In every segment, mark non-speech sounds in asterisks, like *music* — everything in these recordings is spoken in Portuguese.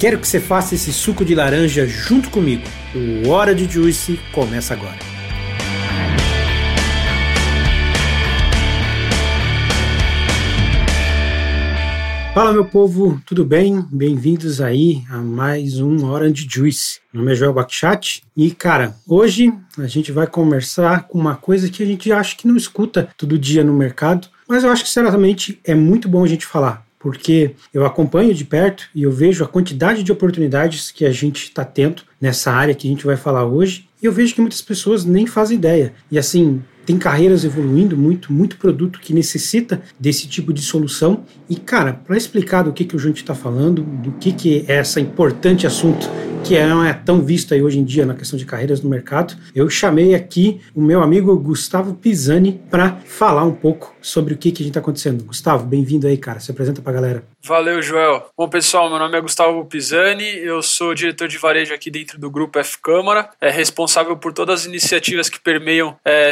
Quero que você faça esse suco de laranja junto comigo. O Hora de Juice começa agora. Fala meu povo, tudo bem? Bem-vindos aí a mais um Hora de Juice. Meu nome é Joel Bakhchat e, cara, hoje a gente vai conversar com uma coisa que a gente acha que não escuta todo dia no mercado, mas eu acho que certamente é muito bom a gente falar porque eu acompanho de perto e eu vejo a quantidade de oportunidades que a gente está tendo nessa área que a gente vai falar hoje, e eu vejo que muitas pessoas nem fazem ideia. E assim, tem carreiras evoluindo muito, muito produto que necessita desse tipo de solução. E, cara, para explicar do que, que o gente está falando, do que, que é esse importante assunto que não é tão visto aí hoje em dia na questão de carreiras no mercado, eu chamei aqui o meu amigo Gustavo Pisani para falar um pouco sobre o que, que a gente está acontecendo. Gustavo, bem-vindo aí, cara. Se apresenta para a galera. Valeu, Joel. Bom, pessoal, meu nome é Gustavo Pisani, eu sou diretor de varejo aqui dentro do Grupo F Câmara, é responsável por todas as iniciativas que permeiam é,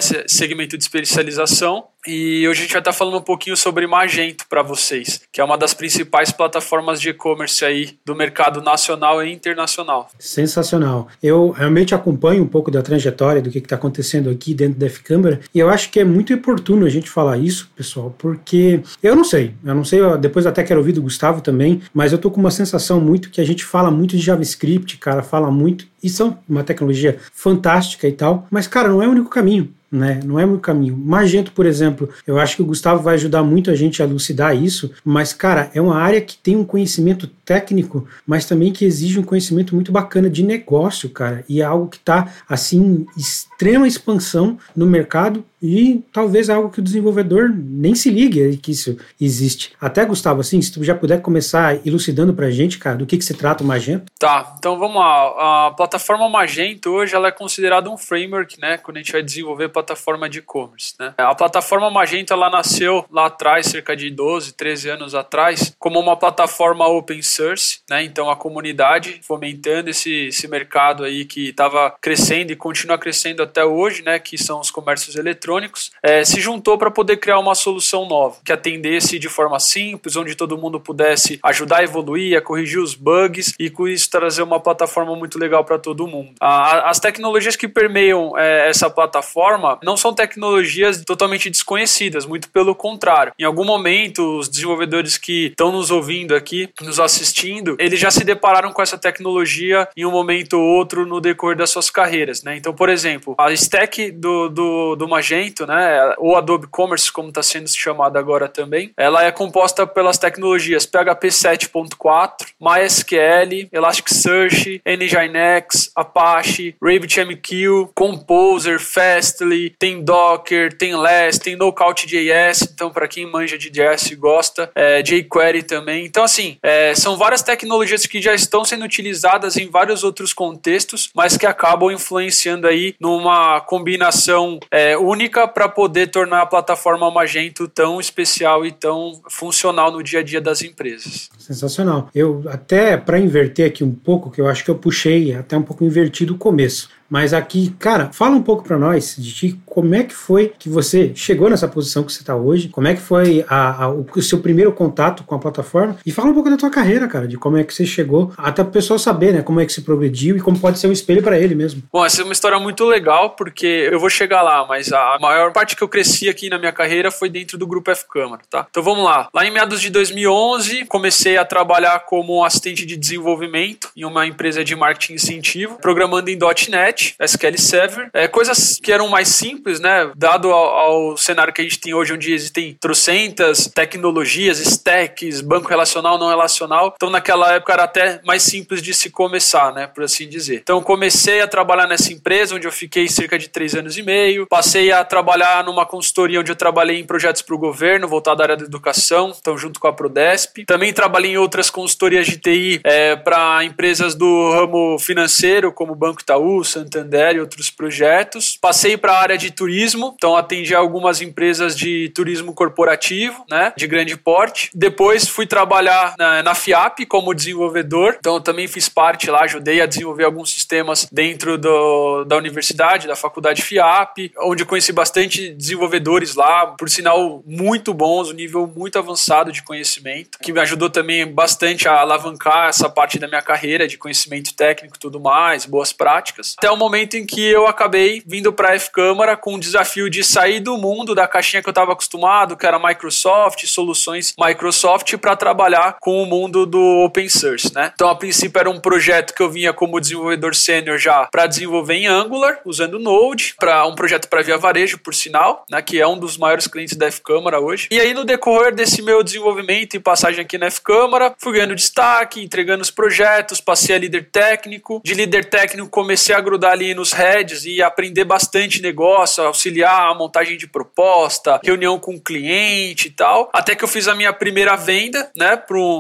segmento de especialização. E hoje a gente vai estar falando um pouquinho sobre Magento para vocês, que é uma das principais plataformas de e-commerce aí do mercado nacional e internacional. Sensacional. Eu realmente acompanho um pouco da trajetória do que está acontecendo aqui dentro da F-Câmara e eu acho que é muito oportuno a gente falar isso, pessoal, porque eu não sei, eu não sei, depois até quero ouvir do Gustavo também, mas eu tô com uma sensação muito que a gente fala muito de JavaScript, cara, fala muito, e são uma tecnologia fantástica e tal, mas, cara, não é o único caminho né? Não é o caminho. Magento, por exemplo, eu acho que o Gustavo vai ajudar muito a gente a elucidar isso, mas, cara, é uma área que tem um conhecimento técnico, mas também que exige um conhecimento muito bacana de negócio, cara, e é algo que está, assim, extrema expansão no mercado e talvez algo que o desenvolvedor nem se ligue que isso existe. Até, Gustavo, assim, se tu já puder começar elucidando pra gente, cara, do que, que se trata o Magento. Tá, então vamos lá. A plataforma Magento hoje ela é considerada um framework, né, quando a gente vai desenvolver plataforma de e-commerce, né. A plataforma Magento, ela nasceu lá atrás, cerca de 12, 13 anos atrás, como uma plataforma open source, né, então a comunidade fomentando esse, esse mercado aí que estava crescendo e continua crescendo até hoje, né, que são os comércios eletrônicos, é, se juntou para poder criar uma solução nova, que atendesse de forma simples, onde todo mundo pudesse ajudar a evoluir, a corrigir os bugs e com isso trazer uma plataforma muito legal para todo mundo. A, as tecnologias que permeiam é, essa plataforma não são tecnologias totalmente desconhecidas, muito pelo contrário. Em algum momento, os desenvolvedores que estão nos ouvindo aqui, nos assistindo, eles já se depararam com essa tecnologia em um momento ou outro no decorrer das suas carreiras. Né? Então, por exemplo, a stack do, do, do Magento, né, ou Adobe Commerce, como está sendo chamada agora também, ela é composta pelas tecnologias PHP 7.4, MySQL, Elasticsearch, Nginx, Apache, RabbitMQ, Composer, Fastly, tem Docker, tem Less, tem Knockout.js, então para quem manja de JS e gosta, é, jQuery também. Então assim, é, são várias tecnologias que já estão sendo utilizadas em vários outros contextos, mas que acabam influenciando aí numa combinação é, única única para poder tornar a plataforma Magento tão especial e tão funcional no dia a dia das empresas. Sensacional. Eu até para inverter aqui um pouco, que eu acho que eu puxei até um pouco invertido o começo. Mas aqui, cara, fala um pouco para nós de ti, como é que foi que você chegou nessa posição que você está hoje, como é que foi a, a, o seu primeiro contato com a plataforma e fala um pouco da tua carreira, cara, de como é que você chegou, até o pessoal saber, né, como é que se progrediu e como pode ser um espelho para ele mesmo. Bom, essa é uma história muito legal porque eu vou chegar lá, mas a maior parte que eu cresci aqui na minha carreira foi dentro do grupo F Câmara, tá? Então vamos lá. Lá em meados de 2011, comecei a trabalhar como assistente de desenvolvimento em uma empresa de marketing incentivo, programando em .NET SQL Server, é, coisas que eram mais simples, né? Dado ao, ao, cenário que a gente tem hoje, onde existem trocentas tecnologias, stacks, banco relacional, não relacional. Então, naquela época era até mais simples de se começar, né? Por assim dizer. Então, comecei a trabalhar nessa empresa, onde eu fiquei cerca de três anos e meio. Passei a trabalhar numa consultoria onde eu trabalhei em projetos para o governo, voltado à área da educação, então junto com a Prodesp. Também trabalhei em outras consultorias de TI é, para empresas do ramo financeiro, como Banco Itaú, Santander Santander e outros projetos. Passei para a área de turismo, então atendi algumas empresas de turismo corporativo, né, de grande porte. Depois fui trabalhar na, na FIAP como desenvolvedor, então também fiz parte lá, ajudei a desenvolver alguns sistemas dentro do, da universidade, da faculdade FIAP, onde conheci bastante desenvolvedores lá, por sinal muito bons, um nível muito avançado de conhecimento, que me ajudou também bastante a alavancar essa parte da minha carreira de conhecimento técnico e tudo mais, boas práticas. Até o momento em que eu acabei vindo para a F-Câmara com o desafio de sair do mundo da caixinha que eu estava acostumado, que era Microsoft, soluções Microsoft, para trabalhar com o mundo do open source, né? Então, a princípio era um projeto que eu vinha como desenvolvedor sênior já para desenvolver em Angular, usando Node, para um projeto para via varejo, por sinal, né, que é um dos maiores clientes da F-Câmara hoje. E aí, no decorrer desse meu desenvolvimento e passagem aqui na F-Câmara, fui ganhando destaque, entregando os projetos, passei a líder técnico. De líder técnico, comecei a grudar ali nos heads e aprender bastante negócio, auxiliar a montagem de proposta, reunião com cliente e tal. Até que eu fiz a minha primeira venda, né,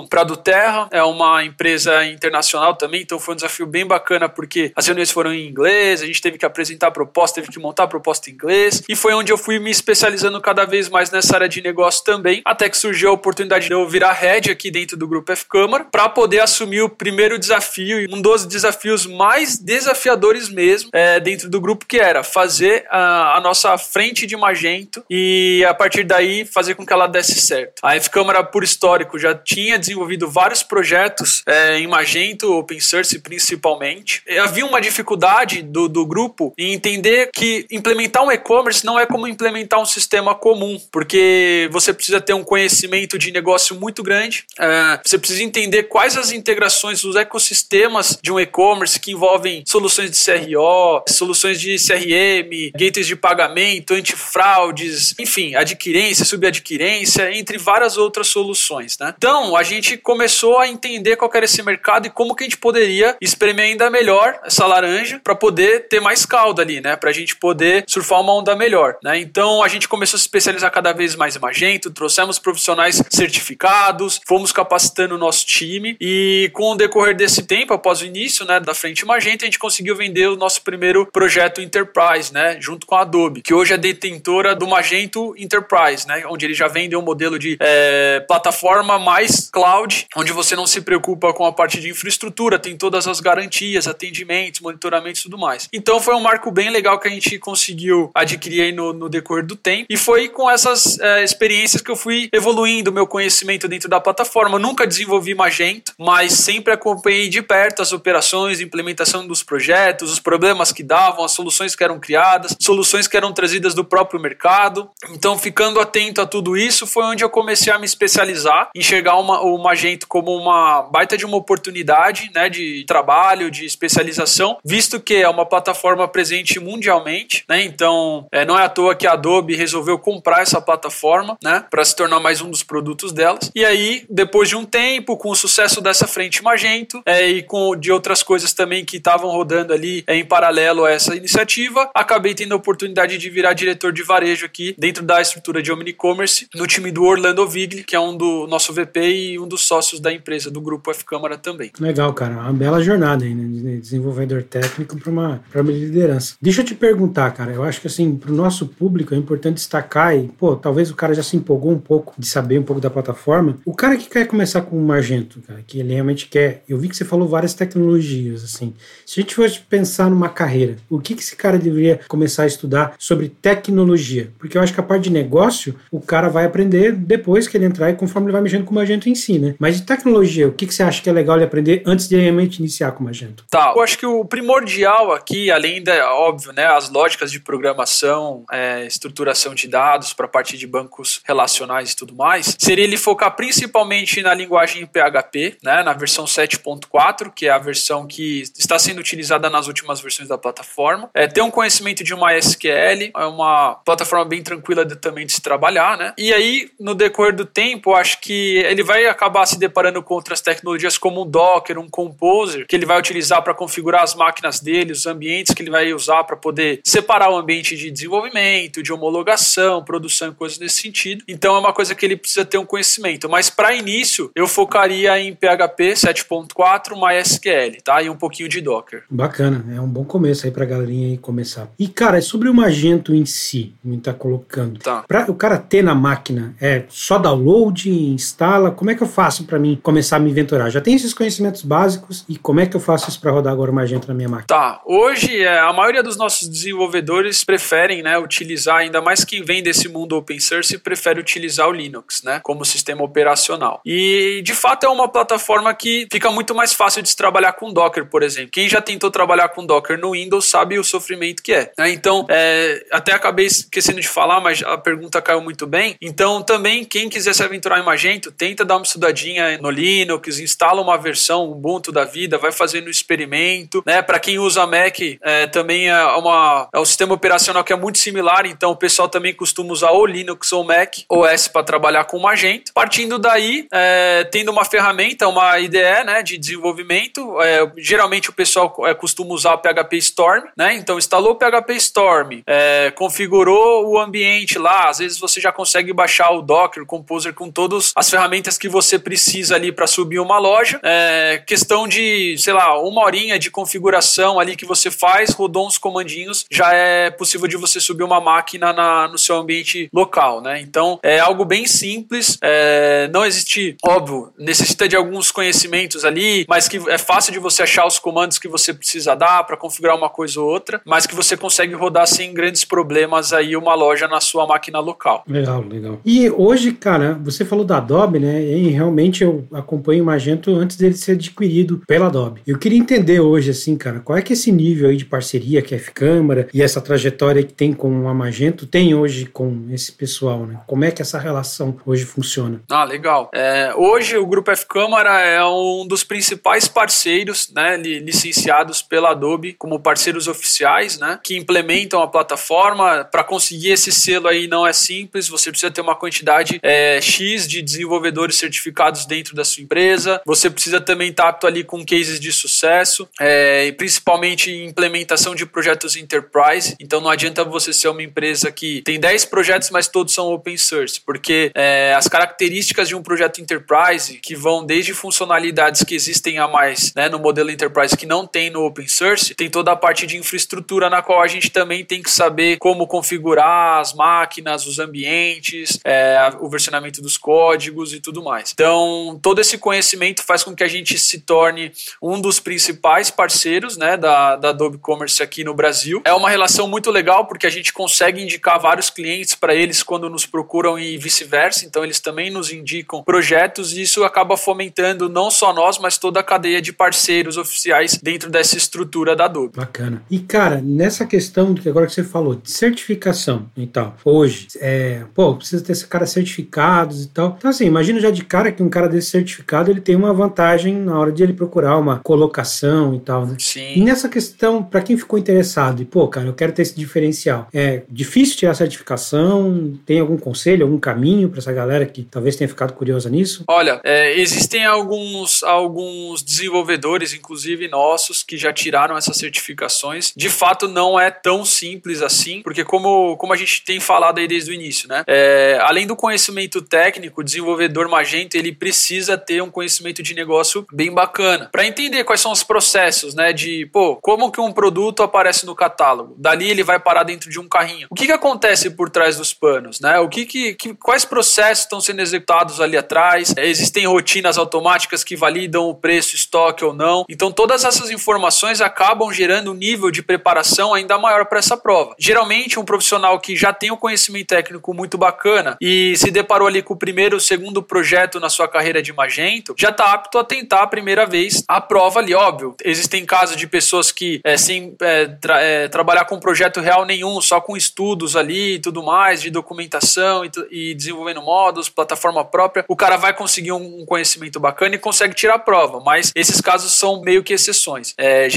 para do Terra. É uma empresa internacional também, então foi um desafio bem bacana porque as reuniões foram em inglês, a gente teve que apresentar a proposta, teve que montar a proposta em inglês. E foi onde eu fui me especializando cada vez mais nessa área de negócio também, até que surgiu a oportunidade de eu virar head aqui dentro do grupo F Câmara para poder assumir o primeiro desafio e um dos desafios mais desafiadores mesmo é, dentro do grupo que era fazer a, a, nossa frente de Magento e a partir daí fazer com que ela desse certo. A F Câmara por histórico já tinha desenvolvido vários projetos é, em Magento, Open Source principalmente. E havia uma dificuldade do, do grupo em entender que implementar um e-commerce não é como implementar um sistema comum, porque você precisa ter um conhecimento de negócio muito grande, é, você precisa entender quais as integrações, os ecossistemas de um e-commerce que envolvem soluções de CRO, soluções de CRM, gateways de pagamento, antifraudes, enfim, adquirência, subadquirência, entre várias outras soluções. Né? Então, a gente começou a entender qual era esse mercado e como que a gente poderia espremer ainda melhor essa laranja para poder ter mais calda ali, né? Para a gente poder surfar uma onda melhor, né? Então, a gente começou a se especializar cada vez mais em Magento, trouxemos profissionais certificados, fomos capacitando o nosso time e com o decorrer desse tempo, após o início, né, da frente Magento, a gente conseguiu vender o nosso primeiro projeto Enterprise, né, junto com a Adobe, que hoje é detentora do Magento Enterprise, né, onde ele já vende um modelo de é, plataforma mais cloud, onde você não se preocupa com a parte de infraestrutura, tem todas as garantias, atendimentos, monitoramentos e tudo mais. Então foi um marco bem legal que a gente conseguiu adquirir no, no decorrer do tempo e foi com essas é, experiências que eu fui evoluindo meu conhecimento dentro da plataforma. Eu nunca desenvolvi Magento, mas sempre acompanhei de perto as operações, implementação dos projetos, os problemas que davam, as soluções que eram criadas, soluções que eram trazidas do próprio mercado. Então, ficando atento a tudo isso, foi onde eu comecei a me especializar, enxergar uma, o Magento como uma baita de uma oportunidade né, de trabalho, de especialização, visto que é uma plataforma presente mundialmente, né? Então, é, não é à toa que a Adobe resolveu comprar essa plataforma, né, para se tornar mais um dos produtos delas. E aí, depois de um tempo, com o sucesso dessa frente Magento é, e com de outras coisas também que estavam rodando ali em paralelo a essa iniciativa, acabei tendo a oportunidade de virar diretor de varejo aqui dentro da estrutura de Omnicommerce no time do Orlando Vigli, que é um do nosso VP e um dos sócios da empresa, do grupo F Câmara também. Legal, cara. Uma bela jornada aí, né? De desenvolvedor técnico para uma, uma liderança. Deixa eu te perguntar, cara. Eu acho que assim, para o nosso público é importante destacar e, pô, talvez o cara já se empolgou um pouco de saber um pouco da plataforma. O cara que quer começar com o Magento, cara, que ele realmente quer. Eu vi que você falou várias tecnologias, assim. Se a gente fosse pensar numa carreira, o que, que esse cara deveria começar a estudar sobre tecnologia? Porque eu acho que a parte de negócio, o cara vai aprender depois que ele entrar e conforme ele vai mexendo com o Magento em si, né? Mas de tecnologia, o que, que você acha que é legal ele aprender antes de realmente iniciar com o Magento? Tá, eu acho que o primordial aqui, além da, óbvio, né, as lógicas de programação, é, estruturação de dados para a parte de bancos relacionais e tudo mais, seria ele focar principalmente na linguagem PHP, né, na versão 7.4, que é a versão que está sendo utilizada nas últimas versões da plataforma. É, ter um conhecimento de uma SQL, é uma plataforma bem tranquila de, também de se trabalhar, né? E aí, no decorrer do tempo, acho que ele vai acabar se deparando com outras tecnologias como um Docker, um Composer, que ele vai utilizar para configurar as máquinas dele, os ambientes que ele vai usar para poder separar o ambiente de desenvolvimento, de homologação, produção e coisas nesse sentido. Então é uma coisa que ele precisa ter um conhecimento. Mas para início, eu focaria em PHP 7.4, MySQL, tá? E um pouquinho de Docker. Bacana. É um bom começo aí pra galerinha aí começar. E, cara, é sobre o Magento em si, me tá colocando. Tá. Pra o cara ter na máquina, é só download, instala, como é que eu faço para mim começar a me aventurar? Já tenho esses conhecimentos básicos e como é que eu faço isso para rodar agora o Magento na minha máquina? Tá, hoje é, a maioria dos nossos desenvolvedores preferem, né, utilizar, ainda mais quem vem desse mundo open source, prefere utilizar o Linux, né, como sistema operacional. E, de fato, é uma plataforma que fica muito mais fácil de se trabalhar com Docker, por exemplo. Quem já tentou trabalhar com Docker no Windows sabe o sofrimento que é. Né? Então, é, até acabei esquecendo de falar, mas a pergunta caiu muito bem. Então, também, quem quiser se aventurar em Magento, tenta dar uma estudadinha no Linux, instala uma versão Ubuntu da vida, vai fazendo o experimento. Né? Para quem usa Mac, é, também é, uma, é um sistema operacional que é muito similar, então o pessoal também costuma usar ou Linux ou Mac OS para trabalhar com Magento. Partindo daí, é, tendo uma ferramenta, uma IDE né, de desenvolvimento, é, geralmente o pessoal é, costuma usar o PHP Storm, né? Então instalou o PHP Storm, é, configurou o ambiente lá, às vezes você já consegue baixar o Docker, o Composer com todas as ferramentas que você precisa ali para subir uma loja. É, questão de, sei lá, uma horinha de configuração ali que você faz, rodou uns comandinhos, já é possível de você subir uma máquina na, no seu ambiente local, né? Então é algo bem simples, é, não existe, óbvio, necessita de alguns conhecimentos ali, mas que é fácil de você achar os comandos que você precisa dar para configurar uma coisa ou outra, mas que você consegue rodar sem grandes problemas aí uma loja na sua máquina local. Legal, legal. E hoje, cara, você falou da Adobe, né? E realmente eu acompanho o Magento antes dele ser adquirido pela Adobe. Eu queria entender hoje, assim, cara, qual é que é esse nível aí de parceria que a F-Câmara e essa trajetória que tem com a Magento tem hoje com esse pessoal, né? Como é que essa relação hoje funciona? Ah, legal. É, hoje o Grupo F-Câmara é um dos principais parceiros, né, licenciados pela Adobe como parceiros oficiais, né, que implementam a plataforma. Para conseguir esse selo aí não é simples, você precisa ter uma quantidade é, X de desenvolvedores certificados dentro da sua empresa, você precisa também estar apto ali com cases de sucesso, é, principalmente implementação de projetos enterprise. Então não adianta você ser uma empresa que tem 10 projetos, mas todos são open source, porque é, as características de um projeto enterprise, que vão desde funcionalidades que existem a mais né, no modelo enterprise que não tem no open source, tem toda a parte de infraestrutura na qual a gente também tem que saber como configurar as máquinas, os ambientes, é, o versionamento dos códigos e tudo mais. Então, todo esse conhecimento faz com que a gente se torne um dos principais parceiros né, da, da Adobe Commerce aqui no Brasil. É uma relação muito legal porque a gente consegue indicar vários clientes para eles quando nos procuram e vice-versa. Então, eles também nos indicam projetos e isso acaba fomentando não só nós, mas toda a cadeia de parceiros oficiais dentro dessa estrutura da Adobe. Bacana. E, cara, nessa questão que agora que você falou, de certificação e tal, hoje, é, pô, precisa ter esse cara certificados e tal. Então, assim, imagina já de cara que um cara desse certificado ele tem uma vantagem na hora de ele procurar uma colocação e tal, né? Sim. E nessa questão, para quem ficou interessado e, pô, cara, eu quero ter esse diferencial, é difícil tirar a certificação? Tem algum conselho, algum caminho para essa galera que talvez tenha ficado curiosa nisso? Olha, é, existem alguns, alguns desenvolvedores, inclusive nossos, que já tiraram essas certificações. De fato, não é tão simples assim, porque como, como a gente tem falado aí desde o início, né? É, além do conhecimento técnico, o desenvolvedor Magento ele precisa ter um conhecimento de negócio bem bacana para entender quais são os processos, né? De pô, como que um produto aparece no catálogo? Dali ele vai parar dentro de um carrinho. O que, que acontece por trás dos panos, né? O que, que, que quais processos estão sendo executados ali atrás? É, existem rotinas automáticas que validam o preço, estoque ou não. Então todas essas informações acabam gerando um nível de preparação ainda maior para essa prova. Geralmente um profissional que já tem um conhecimento técnico muito bacana e se deparou ali com o primeiro, o segundo projeto na sua carreira de Magento, já está apto a tentar a primeira vez a prova ali, óbvio. Existem casos de pessoas que é, sem é, tra é, trabalhar com projeto real nenhum, só com estudos ali e tudo mais, de documentação e, e desenvolvendo módulos, plataforma própria, o cara vai conseguir um, um, conhecimento bacana e consegue tirar a prova, mas esses casos são meio que exceções. É,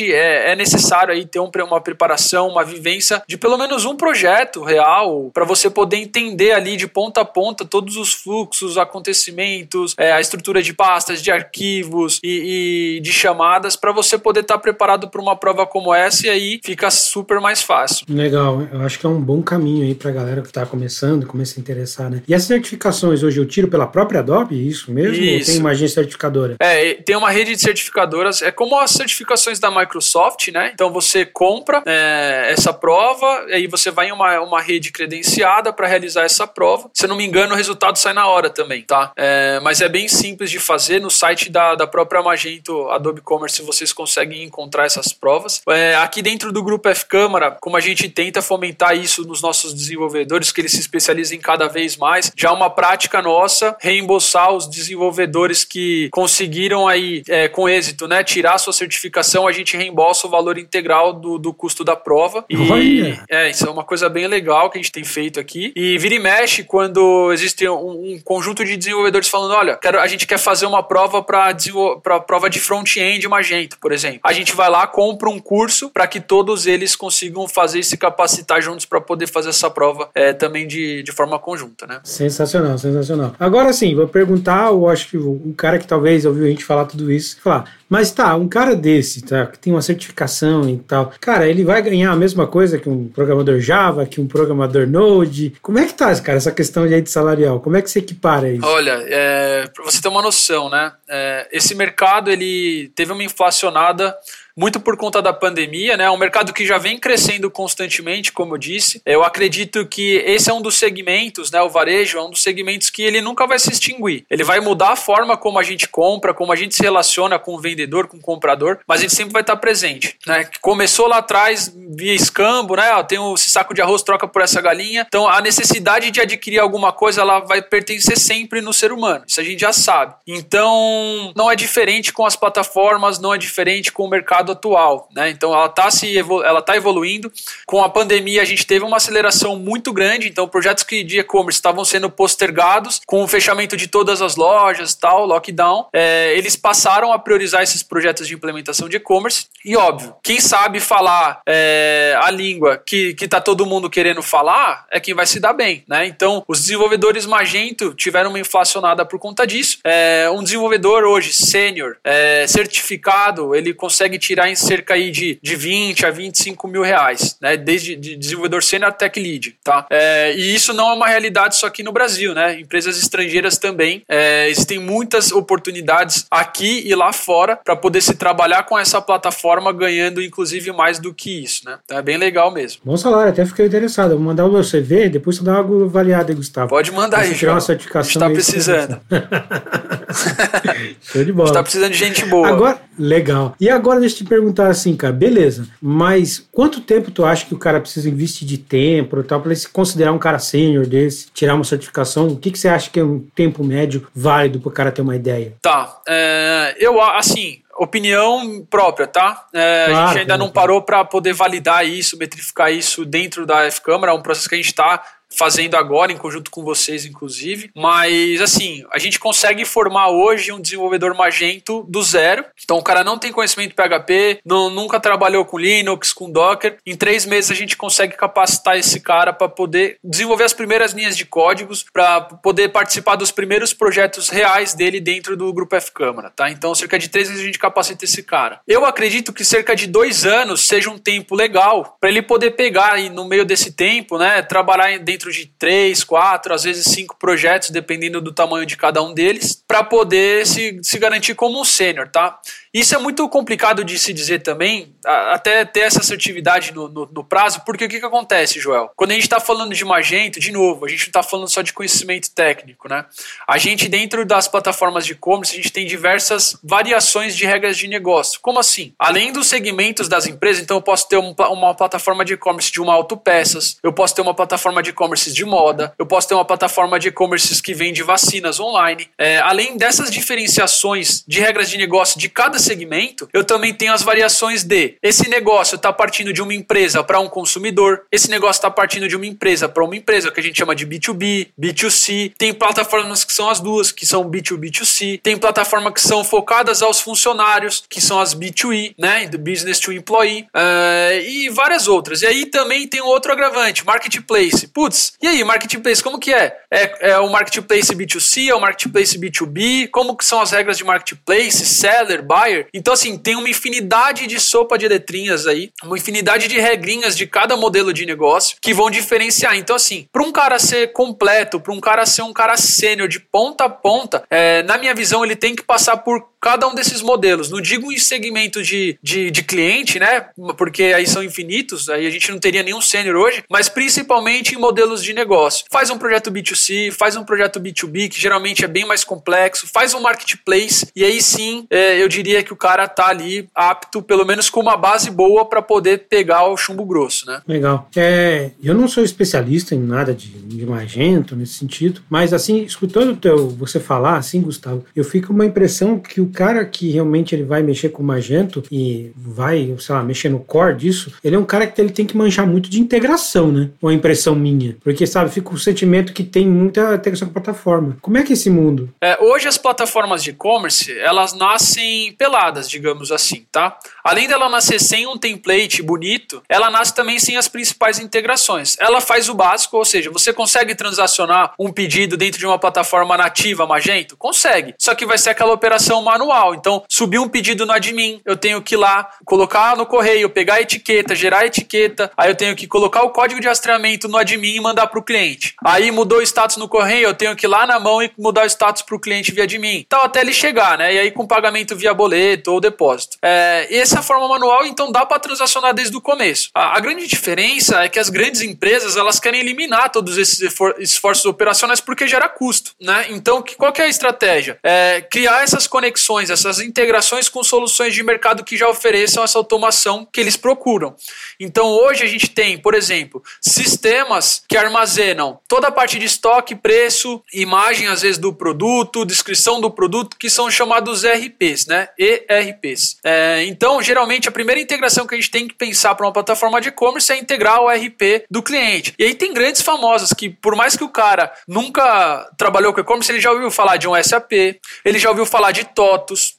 é, é, necessário aí ter um, uma preparação, uma vivência de pelo menos um projeto real para você poder entender ali de ponta a ponta todos os fluxos, acontecimentos, é, a estrutura de pastas, de arquivos e, e de chamadas para você poder estar tá preparado para uma prova como essa e aí fica super mais fácil. Legal, eu acho que é um bom caminho aí para a galera que está começando, começa a interessar, né? E as certificações hoje eu tiro pela própria Adobe, isso mesmo? Isso. Ou tem uma agência certificadora? É, tem uma rede de certificadoras, é como as certificações da Microsoft, né? Então você compra é, essa prova, aí você vai em uma, uma rede credenciada para realizar essa prova. Se eu não me engano, o resultado sai na hora também, tá? É, mas é bem simples de fazer no site da, da própria Magento Adobe Commerce, vocês conseguem encontrar essas provas. É, aqui dentro do grupo F Câmara, como a gente tenta fomentar isso nos nossos desenvolvedores, que eles se especializem cada vez mais, já é uma prática nossa reembolsar os desenvolvedores que conseguiram aí é, com êxito, né, tirar sua certificação, a gente reembolsa o valor integral do, do custo da prova. E Olha. é, isso é uma coisa bem legal que a gente tem feito aqui. E vira e mexe quando existe um, um conjunto de desenvolvedores falando, olha, quero, a gente quer fazer uma prova para prova de front-end Magento, por exemplo. A gente vai lá, compra um curso para que todos eles consigam fazer e se capacitar juntos para poder fazer essa prova é, também de, de forma conjunta, né? Sensacional, sensacional. Agora sim, vou perguntar, eu acho que um cara que talvez ouviu a gente falar tudo isso, falar, mas tá, um cara desse, tá, que tem uma certificação e tal, cara, ele vai ganhar a mesma coisa que um programador Java, que um programador Node? Como é que tá, cara, essa questão de, de salarial? Como é que você equipara isso? Olha, é, você ter uma noção, né, é, esse mercado, ele teve uma inflacionada muito por conta da pandemia, né? É um mercado que já vem crescendo constantemente, como eu disse. Eu acredito que esse é um dos segmentos, né? O varejo é um dos segmentos que ele nunca vai se extinguir. Ele vai mudar a forma como a gente compra, como a gente se relaciona com o vendedor, com o comprador, mas gente sempre vai estar presente, né? Começou lá atrás via escambo, né? Ó, tem um saco de arroz, troca por essa galinha. Então a necessidade de adquirir alguma coisa, ela vai pertencer sempre no ser humano. Isso a gente já sabe. Então não é diferente com as plataformas, não é diferente com o mercado mercado atual. Né? Então ela está se ela tá evoluindo. Com a pandemia a gente teve uma aceleração muito grande, então projetos que de e-commerce estavam sendo postergados com o fechamento de todas as lojas, tal, lockdown, é, eles passaram a priorizar esses projetos de implementação de e-commerce. E óbvio, quem sabe falar é, a língua que, que tá todo mundo querendo falar é quem vai se dar bem. Né? Então os desenvolvedores Magento tiveram uma inflacionada por conta disso. É, um desenvolvedor hoje sênior, certificado, ele consegue tirar tirar em cerca aí de, de 20 a 25 mil reais, né? Desde de desenvolvedor sênior até tech lead, tá? É, e isso não é uma realidade só aqui no Brasil, né? Empresas estrangeiras também é, existem muitas oportunidades aqui e lá fora para poder se trabalhar com essa plataforma ganhando inclusive mais do que isso, né? Então é bem legal mesmo. Bom salário, até fiquei interessado. Vou mandar o meu CV, depois você dá uma avaliada aí, Gustavo. Pode mandar aí, tirar uma certificação. A gente tá precisando. *laughs* Show de bola. A gente tá precisando de gente boa. Agora, legal. E agora deixa te perguntar assim, cara, beleza, mas quanto tempo tu acha que o cara precisa investir de tempo e tal para ele se considerar um cara sênior desse, tirar uma certificação? O que, que você acha que é um tempo médio válido para o cara ter uma ideia? Tá, é, eu assim, opinião própria, tá? É, claro, a gente ainda não parou para poder validar isso, metrificar isso dentro da F-Câmara, é um processo que a gente está fazendo agora, em conjunto com vocês, inclusive. Mas, assim, a gente consegue formar hoje um desenvolvedor Magento do zero. Então, o cara não tem conhecimento PHP, não, nunca trabalhou com Linux, com Docker. Em três meses, a gente consegue capacitar esse cara para poder desenvolver as primeiras linhas de códigos, para poder participar dos primeiros projetos reais dele dentro do Grupo F Câmara, tá? Então, cerca de três meses a gente capacita esse cara. Eu acredito que cerca de dois anos seja um tempo legal para ele poder pegar e, no meio desse tempo, né, trabalhar dentro de três, quatro, às vezes cinco projetos, dependendo do tamanho de cada um deles, para poder se, se garantir como um sênior, tá? Isso é muito complicado de se dizer também, até ter essa assertividade no, no, no prazo, porque o que, que acontece, Joel? Quando a gente está falando de Magento, de novo, a gente não está falando só de conhecimento técnico, né? A gente, dentro das plataformas de e-commerce, a gente tem diversas variações de regras de negócio. Como assim? Além dos segmentos das empresas, então eu posso ter um, uma plataforma de e-commerce de uma autopeças, eu posso ter uma plataforma de e-commerce de moda, eu posso ter uma plataforma de e-commerce que vende vacinas online. É, além dessas diferenciações de regras de negócio de cada segmento, eu também tenho as variações de esse negócio está partindo de uma empresa para um consumidor, esse negócio está partindo de uma empresa para uma empresa, que a gente chama de B2B, B2C. Tem plataformas que são as duas, que são B2B, B2C. Tem plataformas que são focadas aos funcionários, que são as B2E, né? Do Business to Employee. Uh, e várias outras. E aí também tem outro agravante, Marketplace. Putz, e aí, Marketplace, como que é? É, é o Marketplace B2C, é o Marketplace B2B? Como que são as regras de Marketplace, Seller, Buyer? Então, assim, tem uma infinidade de sopa de letrinhas aí, uma infinidade de regrinhas de cada modelo de negócio que vão diferenciar. Então, assim, para um cara ser completo, para um cara ser um cara sênior de ponta a ponta, é, na minha visão, ele tem que passar por cada um desses modelos. Não digo em segmento de, de, de cliente, né? Porque aí são infinitos, aí a gente não teria nenhum sênior hoje, mas principalmente em modelos de negócio. Faz um projeto B2C, faz um projeto B2B, que geralmente é bem mais complexo, faz um marketplace, e aí sim é, eu diria que o cara tá ali apto, pelo menos com uma base boa para poder pegar o chumbo grosso, né? Legal. É, eu não sou especialista em nada de, de Magento nesse sentido, mas assim, escutando teu, você falar assim, Gustavo, eu fico com uma impressão que o cara que realmente ele vai mexer com Magento e vai, sei lá, mexer no core disso, ele é um cara que ele tem que manjar muito de integração, né? Uma impressão minha. Porque, sabe, fica o sentimento que tem muita integração com a plataforma. Como é que é esse mundo? É, hoje as plataformas de e-commerce, elas nascem peladas, digamos assim, tá? Além dela nascer sem um template bonito, ela nasce também sem as principais integrações. Ela faz o básico, ou seja, você consegue transacionar um pedido dentro de uma plataforma nativa Magento? Consegue. Só que vai ser aquela operação manual. Então, subir um pedido no admin, eu tenho que ir lá, colocar no correio, pegar a etiqueta, gerar a etiqueta, aí eu tenho que colocar o código de rastreamento no admin e mandar para o cliente. Aí mudou o status no correio, eu tenho que ir lá na mão e mudar o status para o cliente via admin. Então, até ele chegar, né? E aí com pagamento via boleto ou depósito. É, essa forma manual, então, dá para transacionar desde o começo. A, a, grande diferença é que as grandes empresas, elas querem eliminar todos esses esforços operacionais porque gera custo, né? Então, qual que é a estratégia? É criar essas conexões, essas integrações com soluções de mercado que já ofereçam essa automação que eles procuram. Então, hoje a gente tem, por exemplo, sistemas que armazenam toda a parte de estoque, preço, imagem às vezes do produto, descrição do produto, que são chamados ERPs, né? ERPs. É, então, geralmente a primeira integração que a gente tem que pensar para uma plataforma de e-commerce é integrar o ERP do cliente. E aí tem grandes famosas que, por mais que o cara nunca trabalhou com e-commerce, ele já ouviu falar de um SAP, ele já ouviu falar de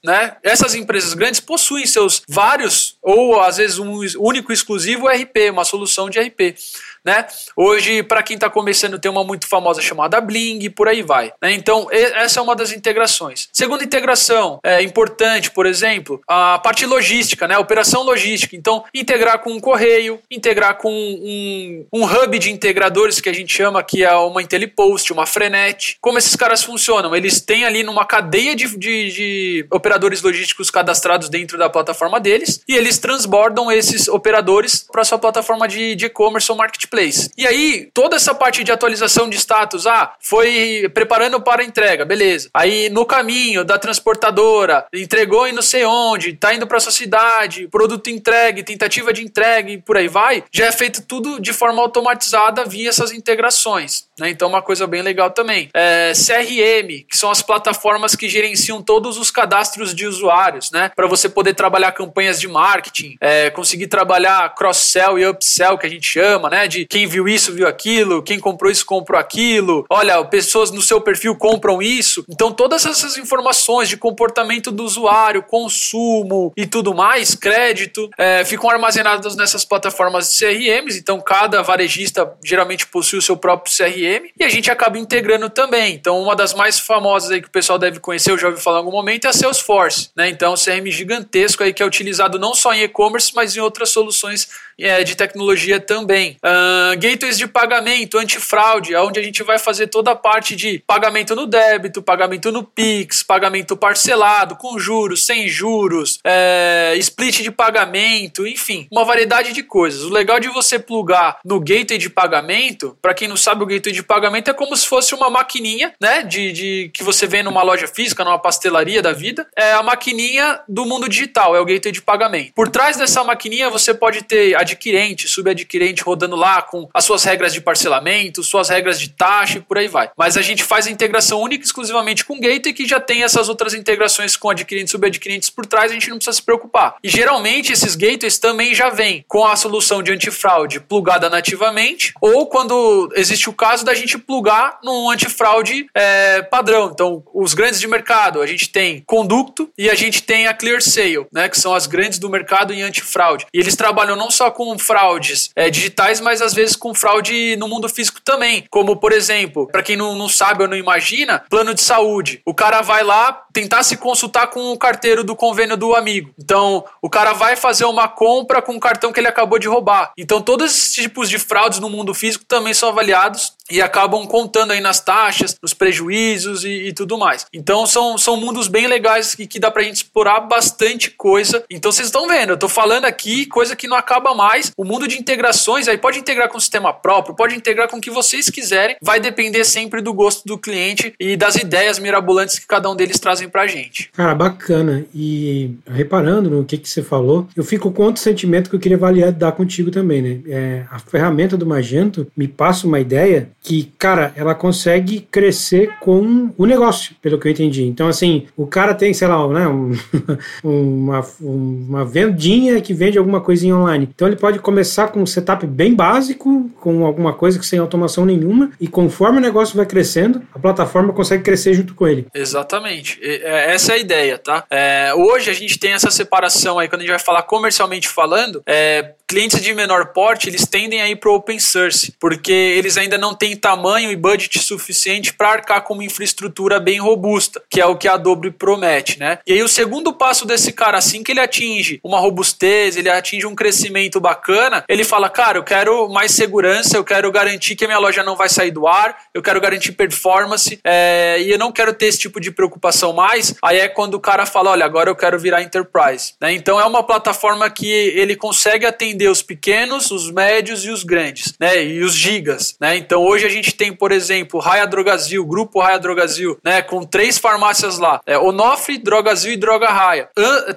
Né? Essas empresas grandes possuem seus vários, ou às vezes um único exclusivo ERP, uma solução de ERP né? Hoje, para quem está começando, tem uma muito famosa chamada Bling e por aí vai. Né? Então, essa é uma das integrações. Segunda integração, é importante, por exemplo, a parte logística, né? operação logística. Então, integrar com um correio, integrar com um, um hub de integradores que a gente chama, que é uma IntelliPost, uma Frenet. Como esses caras funcionam? Eles têm ali numa cadeia de, de, de operadores logísticos cadastrados dentro da plataforma deles e eles transbordam esses operadores para sua plataforma de e-commerce ou marketplace marketplace. E aí, toda essa parte de atualização de status, ah, foi preparando para entrega, beleza. Aí, no caminho da transportadora, entregou em não sei onde, tá indo para sua cidade, produto entregue, tentativa de entrega e por aí vai, já é feito tudo de forma automatizada via essas integrações. Né? Então, uma coisa bem legal também. É, CRM, que são as plataformas que gerenciam todos os cadastros de usuários, né? Para você poder trabalhar campanhas de marketing, é, conseguir trabalhar cross-sell e upsell, que a gente chama, né? Quem viu isso, viu aquilo, quem comprou isso, comprou aquilo. Olha, pessoas no seu perfil compram isso. Então, todas essas informações de comportamento do usuário, consumo e tudo mais, crédito, é, ficam armazenadas nessas plataformas de CRMs. Então, cada varejista geralmente possui o seu próprio CRM e a gente acaba integrando também. Então, uma das mais famosas aí que o pessoal deve conhecer, eu já ouvi falar em algum momento, é a Salesforce, né? Então, CRM gigantesco aí que é utilizado não só em e-commerce, mas em outras soluções é, de tecnologia também. Uh, gateways de pagamento, antifraude, onde a gente vai fazer toda a parte de pagamento no débito, pagamento no Pix, pagamento parcelado, com juros, sem juros, é, split de pagamento, enfim, uma variedade de coisas. O legal de você plugar no gateway de pagamento, para quem não sabe, o gateway de pagamento é como se fosse uma maquininha, né, de, de que você vê numa loja física, numa pastelaria da vida, é a maquininha do mundo digital, é o gateway de pagamento. Por trás dessa maquininha você pode ter adquirente, subadquirente rodando lá com as suas regras de parcelamento, suas regras de taxa e por aí vai. Mas a gente faz a integração única exclusivamente com o Gateway que já tem essas outras integrações com adquirentes e subadquirentes por trás, a gente não precisa se preocupar. E geralmente esses gateways também já vêm com a solução de antifraude plugada nativamente, ou quando existe o caso da gente plugar num antifraude é, padrão. Então, os grandes de mercado, a gente tem Conducto e a gente tem a ClearSale, né, que são as grandes do mercado em antifraude. E eles trabalham não só com fraudes é, digitais, mas às vezes com fraude no mundo físico também. Como, por exemplo, para quem não, não sabe ou não imagina, plano de saúde. O cara vai lá, tentar se consultar com o carteiro do convênio do amigo. Então, o cara vai fazer uma compra com o cartão que ele acabou de roubar. Então, todos esses tipos de fraudes no mundo físico também são avaliados e acabam contando aí nas taxas, nos prejuízos e, e, tudo mais. Então são, são mundos bem legais que, que dá pra gente explorar bastante coisa. Então vocês estão vendo, eu tô falando aqui coisa que não acaba mais. O mundo de integrações aí pode integrar com o sistema próprio, pode integrar com o que vocês quiserem, vai depender sempre do gosto do cliente e das ideias mirabolantes que cada um deles trazem pra gente. Cara, bacana. E reparando no que, que você falou, eu fico com outro sentimento que eu queria validar contigo também, né? É, a ferramenta do Magento me passa uma ideia que, cara, ela consegue crescer com o negócio, pelo que eu entendi. Então, assim, o cara tem, sei lá, né, um, *laughs* uma, uma vendinha que vende alguma coisinha online. Então, ele pode começar com um setup bem básico, com alguma coisa que sem automação nenhuma, e conforme o negócio vai crescendo, a plataforma consegue crescer junto com ele. Exatamente. É, essa é a ideia, tá? É, hoje a gente tem essa separação aí, quando a gente vai falar comercialmente falando, é, clientes de menor porte, eles tendem a ir para o open source, porque eles ainda não têm tamanho e budget suficiente para arcar com uma infraestrutura bem robusta, que é o que a Adobe promete, né? E aí o segundo passo desse cara, assim que ele atinge uma robustez, ele atinge um crescimento bacana, ele fala, cara, eu quero mais segurança, eu quero garantir que a minha loja não vai sair do ar, eu quero garantir performance, é, e eu não quero ter esse tipo de preocupação mais. Aí é quando o cara fala, olha, agora eu quero virar enterprise, né? Então é uma plataforma que ele consegue atender atender os pequenos, os médios e os grandes, né? E os gigas, né? Então hoje a gente tem, por exemplo, Raia Drogazil, Grupo Raia Drogazil, né? Com três farmácias lá, é, Onofre, Drogazil e Droga Raia.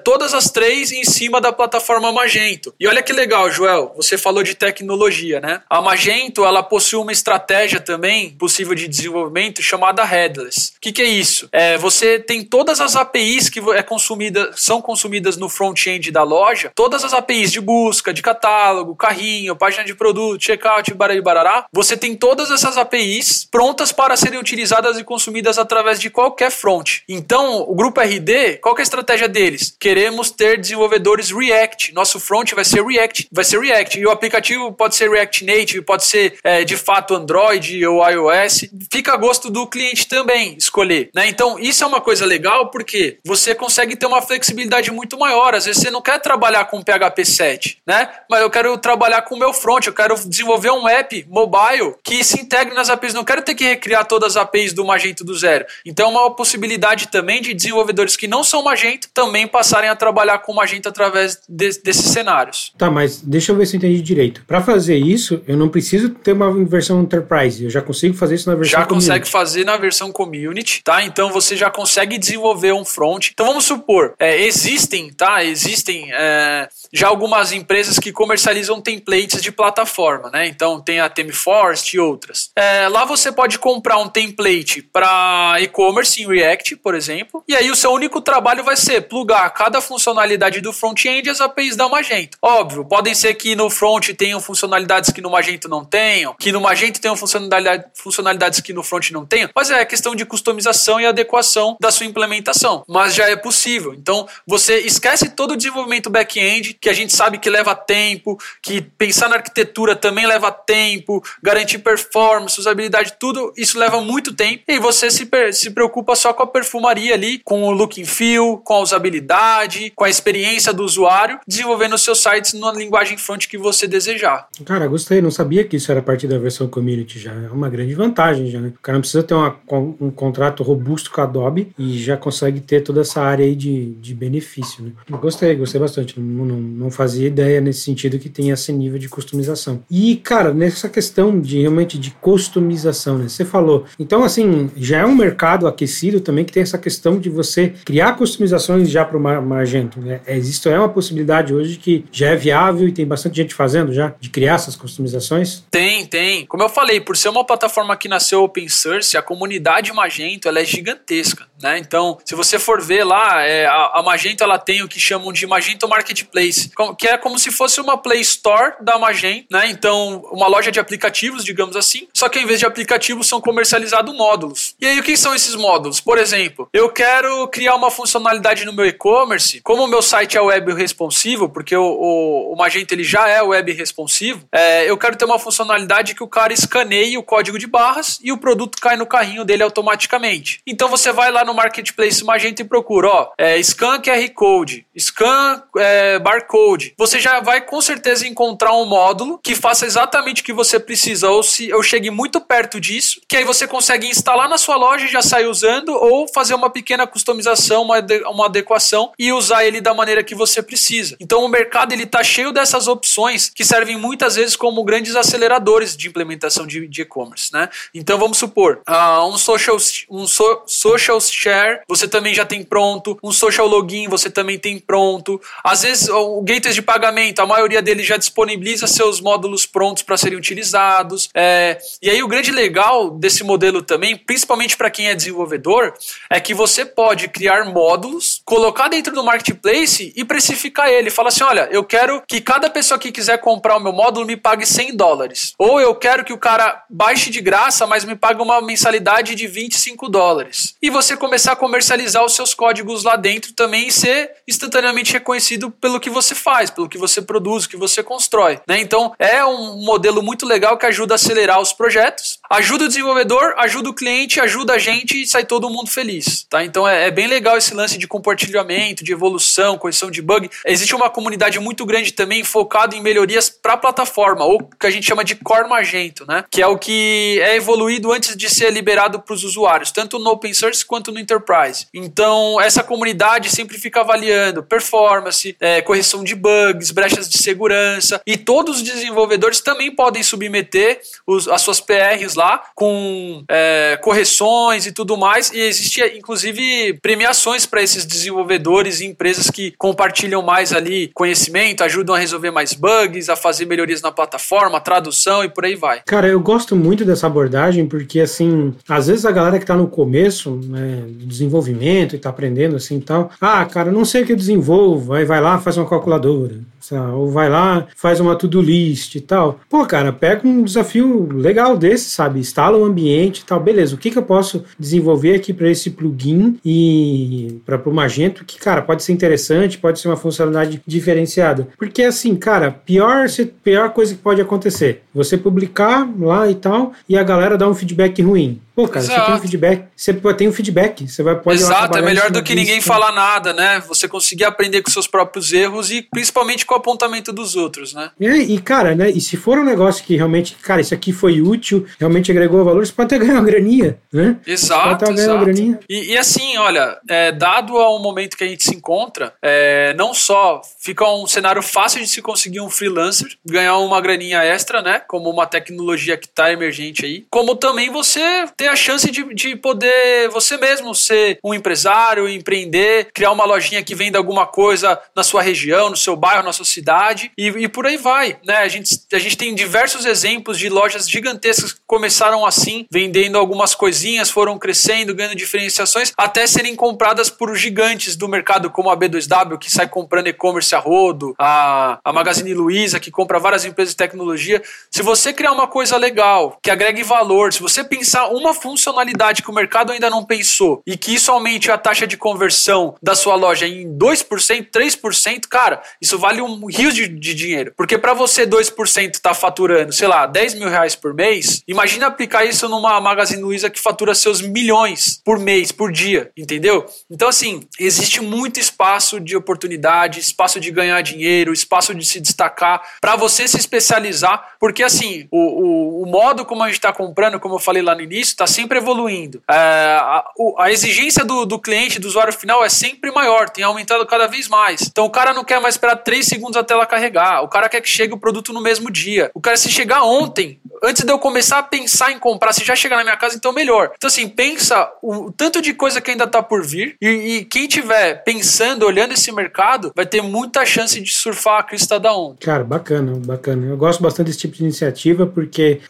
todas as três em cima da plataforma Magento. E olha que legal, Joel, você falou de tecnologia, né? A Magento, ela possui uma estratégia também possível de desenvolvimento chamada Headless. O que, que é isso? É, você tem todas as APIs que é consumida, são consumidas no front-end da loja, todas as APIs de busca, de catálogo, carrinho, página de produto, checkout, barará, você tem todas essas APIs prontas para serem utilizadas e consumidas através de qualquer front. Então, o grupo RD, qual é a estratégia deles? Queremos ter desenvolvedores React. Nosso front vai ser React, vai ser React. E o aplicativo pode ser React Native, pode ser é, de fato Android ou iOS. Fica a gosto do cliente também escolher. Né? Então, isso é uma coisa legal porque você consegue ter uma flexibilidade muito maior. Às vezes você não quer trabalhar com PHP 7, né? mas eu quero trabalhar com o meu front, eu quero desenvolver um app mobile que se integre nas APIs. Não quero ter que recriar todas as APIs do Magento do zero. Então, é uma possibilidade também de desenvolvedores que não são Magento também passarem a trabalhar com Magento através de, desses cenários. Tá, mas deixa eu ver se eu entendi direito. Para fazer isso, eu não preciso ter uma versão Enterprise, eu já consigo fazer isso na versão Já community. consegue fazer na versão Community, tá? Então você já consegue desenvolver um front. Então vamos supor, é, existem, tá? Existem é, já algumas empresas que comercializam templates de plataforma, né? Então tem a ThemeForest e outras. É, lá você pode comprar um template para e-commerce em React, por exemplo, e aí o seu único trabalho vai ser plugar cada funcionalidade do front-end as APIs da Magento. Óbvio, podem ser que no front tenham funcionalidades que no Magento não tenham, que no Magento tenham funcionalidade, funcionalidades que no front não tenham, mas é questão de customização e adequação da sua implementação. Mas já é possível. Então você esquece todo o desenvolvimento back-end, que a gente sabe que leva tempo que pensar na arquitetura também leva tempo, garantir performance, usabilidade, tudo isso leva muito tempo. E você se, se preocupa só com a perfumaria ali, com o look and feel, com a usabilidade, com a experiência do usuário, desenvolvendo seus sites na linguagem front que você desejar. Cara, gostei, não sabia que isso era parte da versão community já. É uma grande vantagem já, né? O cara não precisa ter uma, um contrato robusto com a Adobe e já consegue ter toda essa área aí de, de benefício, né? Gostei, gostei bastante. Não, não, não fazia ideia nesse sentido que tem esse nível de customização. E, cara, nessa questão de realmente de customização, né? Você falou. Então, assim, já é um mercado aquecido também que tem essa questão de você criar customizações já para o Magento. Né? Existe é uma possibilidade hoje que já é viável e tem bastante gente fazendo já de criar essas customizações? Tem, tem. Como eu falei, por ser uma plataforma que nasceu open source, a comunidade Magento ela é gigantesca, né? Então, se você for ver lá, é, a, a Magento ela tem o que chamam de Magento Marketplace, que é como se fosse uma Play Store da Magento, né? Então, uma loja de aplicativos, digamos assim. Só que em vez de aplicativos, são comercializados módulos. E aí, o que são esses módulos? Por exemplo, eu quero criar uma funcionalidade no meu e-commerce, como o meu site é web responsivo, porque o, o, o Magento ele já é web responsivo, é, eu quero ter uma funcionalidade que o cara escaneie o código de barras e o produto cai no carrinho dele automaticamente. Então você vai lá no Marketplace Magento e procura, ó, é, scan QR Code, scan é, barcode. Você já vai com certeza encontrar um módulo que faça exatamente o que você precisa, ou se eu chegue muito perto disso, que aí você consegue instalar na sua loja e já sair usando, ou fazer uma pequena customização, uma, uma adequação e usar ele da maneira que você precisa. Então o mercado ele está cheio dessas opções que servem muitas vezes como grandes aceleradores de implementação de e-commerce, né? Então vamos supor, uh, um social um so, social share você também já tem pronto, um social login você também tem pronto. Às vezes o gateway de pagamento, a maioria deles já disponibiliza seus módulos prontos para serem utilizados. É, e aí o grande legal desse modelo também, principalmente para quem é desenvolvedor, é que você pode criar módulos, colocar dentro do marketplace e precificar ele. Fala assim, olha, eu quero que cada pessoa que quiser comprar o meu módulo me pague 100 dólares. Ou eu quero que o cara baixe de graça, mas me pague uma mensalidade de 25 dólares. E você começar a comercializar os seus códigos lá dentro também e ser instantaneamente reconhecido pelo que você faz, pelo que você produz, o que você constrói. Né? Então é um modelo muito legal que ajuda a acelerar os projetos, ajuda o desenvolvedor, ajuda o cliente, ajuda a gente e sai todo mundo feliz. Tá? Então é, é bem legal esse lance de compartilhamento, de evolução, correção de bug. Existe uma comunidade muito grande também focada em melhorias para a plataforma, ou que a gente chama de Core Magento, né? que é o que é evoluído antes de ser liberado para os usuários, tanto no Open Source quanto no Enterprise. Então essa comunidade sempre fica avaliando performance, é, correção de bugs, brechas de segurança e todos os desenvolvedores também podem submeter os, as suas PRs lá com é, correções e tudo mais e existe inclusive premiações para esses desenvolvedores e empresas que compartilham mais ali conhecimento, ajudam a resolver mais bugs, a fazer melhorias na plataforma, tradução e por aí vai. Cara, eu gosto muito dessa abordagem porque assim, às vezes a galera que tá no começo, né, desenvolvimento e tá aprendendo assim e tal, ah, cara, não sei o que eu desenvolvo, aí vai lá, faz uma calculadora, ou vai lá, faz uma to-do list e tal. Pô, cara, pega um desafio legal desse, sabe? Instala um ambiente e tal. Beleza, o que, que eu posso desenvolver aqui para esse plugin e para o Magento que, cara, pode ser interessante, pode ser uma funcionalidade diferenciada. Porque assim, cara, pior, pior coisa que pode acontecer, você publicar lá e tal e a galera dá um feedback ruim. Pô, cara, Exato. você tem um feedback, você tem um feedback, você vai pode Exato, é melhor do que ninguém falar nada, né? Você conseguir aprender com seus próprios erros e principalmente com o apontamento dos outros, né? E, e, cara, né? E se for um negócio que realmente, cara, isso aqui foi útil, realmente agregou valor, você pode até ganhar uma graninha, né? Exato, exato. Graninha. E, e, assim, olha, é, dado ao momento que a gente se encontra, é, não só fica um cenário fácil de se conseguir um freelancer, ganhar uma graninha extra, né? Como uma tecnologia que está emergente aí, como também você ter ter a chance de, de poder você mesmo ser um empresário, empreender, criar uma lojinha que venda alguma coisa na sua região, no seu bairro, na sua cidade e, e por aí vai, né? A gente, a gente tem diversos exemplos de lojas gigantescas que começaram assim, vendendo algumas coisinhas, foram crescendo, ganhando diferenciações, até serem compradas por gigantes do mercado como a B2W, que sai comprando e-commerce a rodo, a, a Magazine Luiza, que compra várias empresas de tecnologia. Se você criar uma coisa legal, que agregue valor, se você pensar uma funcionalidade que o mercado ainda não pensou e que isso aumente a taxa de conversão da sua loja em 2%, 3%, cara, isso vale um rio de, de dinheiro. Porque para você 2% tá faturando, sei lá, 10 mil reais por mês, imagina aplicar isso numa Magazine Luiza que fatura seus milhões por mês, por dia, entendeu? Então, assim, existe muito espaço de oportunidade, espaço de ganhar dinheiro, espaço de se destacar, para você se especializar, porque assim, o, o, o modo como a gente está comprando, como eu falei lá no início, está sempre evoluindo. É, a, a, exigência do, do cliente, do usuário final, é sempre maior, tem aumentado cada vez mais. Então o cara não quer mais esperar 3 segundos até ela carregar, o cara quer que chegue o produto no mesmo dia. O cara, se chegar ontem, antes de eu começar a pensar em comprar, se já chegar na minha casa, então melhor. Então, assim, pensa o, tanto de coisa que ainda está por vir, e, e quem tiver pensando, olhando esse mercado, vai ter muita chance de surfar a crista da onda. Cara, bacana, bacana. Eu gosto bastante desse tipo de iniciativa, porque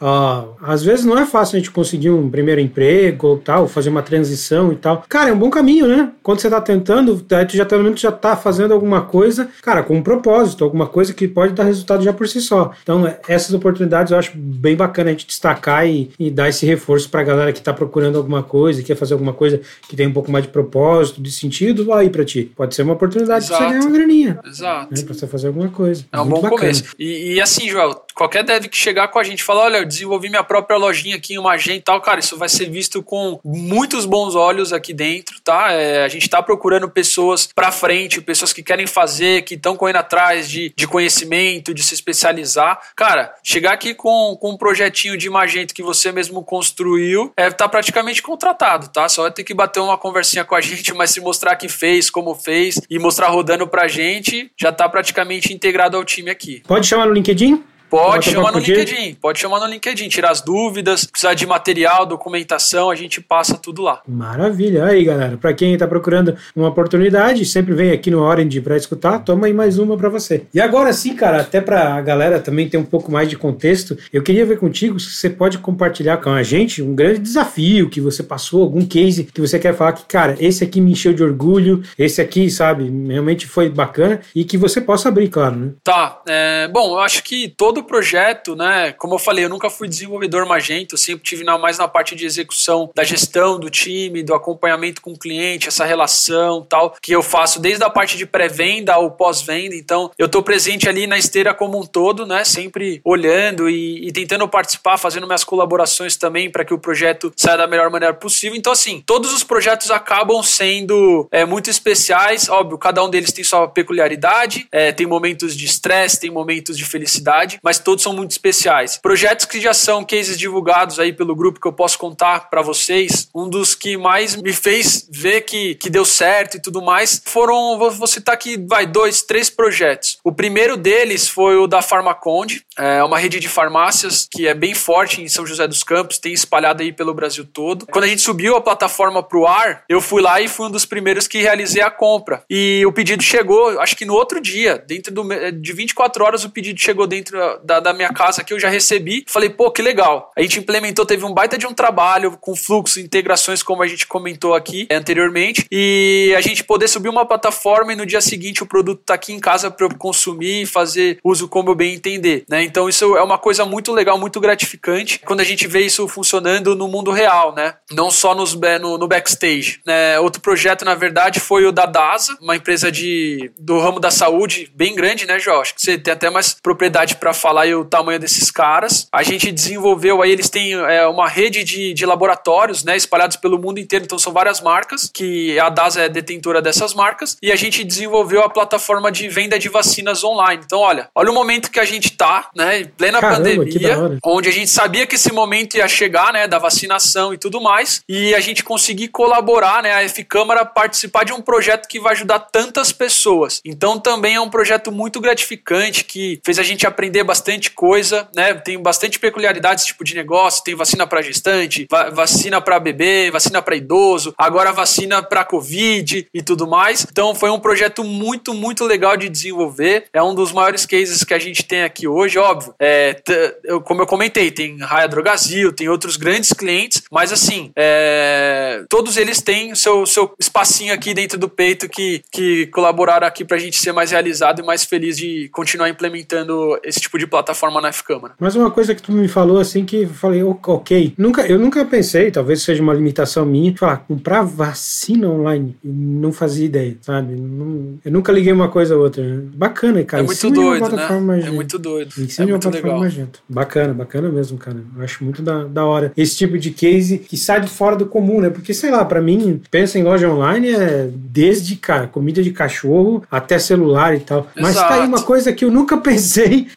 às vezes não é fácil a gente conseguir um primeiro emprego ou tal, fazer uma transição e tal. Cara, é um bom caminho, né? Quando você tá tentando, aí tu já pelo menos já tá fazendo alguma coisa, cara, com um propósito, alguma coisa que pode dar resultado já por si só. Então, essas oportunidades eu acho bem bacana a gente destacar e, e dar esse reforço para a galera que está procurando alguma coisa, quer fazer alguma coisa que tem um pouco mais de propósito, de sentido, vai aí para ti. Pode ser uma oportunidade para você ganhar uma graninha. Exato. Né, para você fazer alguma coisa. É um Muito bom bacana. começo. E, e, assim, Joel, qualquer dev que chegar com a gente e falar, olha, eu desenvolvi minha própria lojinha aqui em uma agenda e tal, cara, isso vai ser visto com muitos bons olhos aqui dentro, tá? É, a gente está procurando pessoas para frente, pessoas que querem fazer, que estão correndo atrás de, de conhecimento, de se especializar. Cara, chegar aqui com, com um projetinho de Magento que você mesmo construiu, é, tá praticamente contratado, tá? Só ter que bater uma conversinha com a *laughs* gente, mas se mostrar que fez, como fez e mostrar rodando pra gente, já tá praticamente integrado ao time aqui. Pode chamar no LinkedIn? Pode chamar no LinkedIn, pode chamar no LinkedIn, tirar as dúvidas, precisar de material, documentação, a gente passa tudo lá. Maravilha. Aí, galera, para quem está procurando uma oportunidade, sempre vem aqui no Orange para escutar, toma aí mais uma para você. E agora sim, cara, até para a galera também ter um pouco mais de contexto, eu queria ver contigo se você pode compartilhar com a gente um grande desafio que você passou, algum case que você quer falar que, cara, esse aqui me encheu de orgulho, esse aqui, sabe, realmente foi bacana e que você possa abrir, claro, né? Tá. É, bom, eu acho que todo projeto, né? Como eu falei, eu nunca fui desenvolvedor Magento, sempre tive na, mais na parte de execução da gestão do time, do acompanhamento com o cliente, essa relação tal, que eu faço desde a parte de pré-venda ao pós-venda. Então, eu estou presente ali na esteira como um todo, né? Sempre olhando e, e tentando participar, fazendo minhas colaborações também para que o projeto saia da melhor maneira possível. Então, assim, todos os projetos acabam sendo é, muito especiais. Óbvio, cada um deles tem sua peculiaridade, é, tem momentos de estresse, tem momentos de felicidade, mas todos são muito especiais. Projetos que já são cases divulgados aí pelo grupo que eu posso contar para vocês, um dos que mais me fez ver que, que deu certo e tudo mais, foram, vou, citar aqui, vai, dois, três projetos. O primeiro deles foi o da Farmaconde, é uma rede de farmácias que é bem forte em São José dos Campos, tem espalhado aí pelo Brasil todo. Quando a gente subiu a plataforma pro ar, eu fui lá e fui um dos primeiros que realizei a compra. E o pedido chegou, acho que no outro dia, dentro do, de 24 horas o pedido chegou dentro da, da minha casa que eu já recebi. Falei, pô, que legal. A gente implementou, teve um baita de um trabalho com fluxo, integrações, como a gente comentou aqui anteriormente, e a gente poder subir uma plataforma e no dia seguinte o produto tá aqui em casa para eu consumir e fazer uso como eu bem entender, né? Então isso é uma coisa muito legal, muito gratificante quando a gente vê isso funcionando no mundo real, né? Não só nos, no, no backstage. Né? Outro projeto, na verdade, foi o da DASA, uma empresa de, do ramo da saúde bem grande, né, Josh? Você tem até mais propriedade para falar falar o tamanho desses caras. A gente desenvolveu aí, eles têm é, uma rede de, de laboratórios, né, espalhados pelo mundo inteiro, então são várias marcas, que a DASA é detentora dessas marcas, e a gente desenvolveu a plataforma de venda de vacinas online. Então, olha, olha o momento que a gente tá, né, em plena Caramba, pandemia, onde a gente sabia que esse momento ia chegar, né, da vacinação e tudo mais, e a gente conseguir colaborar, né, a F Câmara participar de um projeto que vai ajudar tantas pessoas. Então, também é um projeto muito gratificante que fez a gente aprender bastante bastante coisa, né? Tem bastante peculiaridades tipo de negócio, tem vacina para gestante, va vacina para bebê, vacina para idoso, agora vacina para covid e tudo mais. Então foi um projeto muito muito legal de desenvolver. É um dos maiores cases que a gente tem aqui hoje, óbvio. É, eu, como eu comentei, tem Raia Drogazil, tem outros grandes clientes, mas assim, é, todos eles têm seu seu espacinho aqui dentro do peito que que colaboraram aqui para a gente ser mais realizado e mais feliz de continuar implementando esse tipo de plataforma na F-Câmara. Mas uma coisa que tu me falou assim que eu falei, ok. Nunca, eu nunca pensei, talvez seja uma limitação minha, falar, comprar vacina online. Não fazia ideia, sabe? Não, eu nunca liguei uma coisa a outra. Bacana, cara. É muito doido, né? É muito doido. É muito legal. Magento. Bacana, bacana mesmo, cara. Eu acho muito da, da hora. Esse tipo de case que sai de fora do comum, né? Porque, sei lá, para mim, pensa em loja online é desde, cara, comida de cachorro até celular e tal. Exato. Mas tá aí uma coisa que eu nunca *laughs* pensei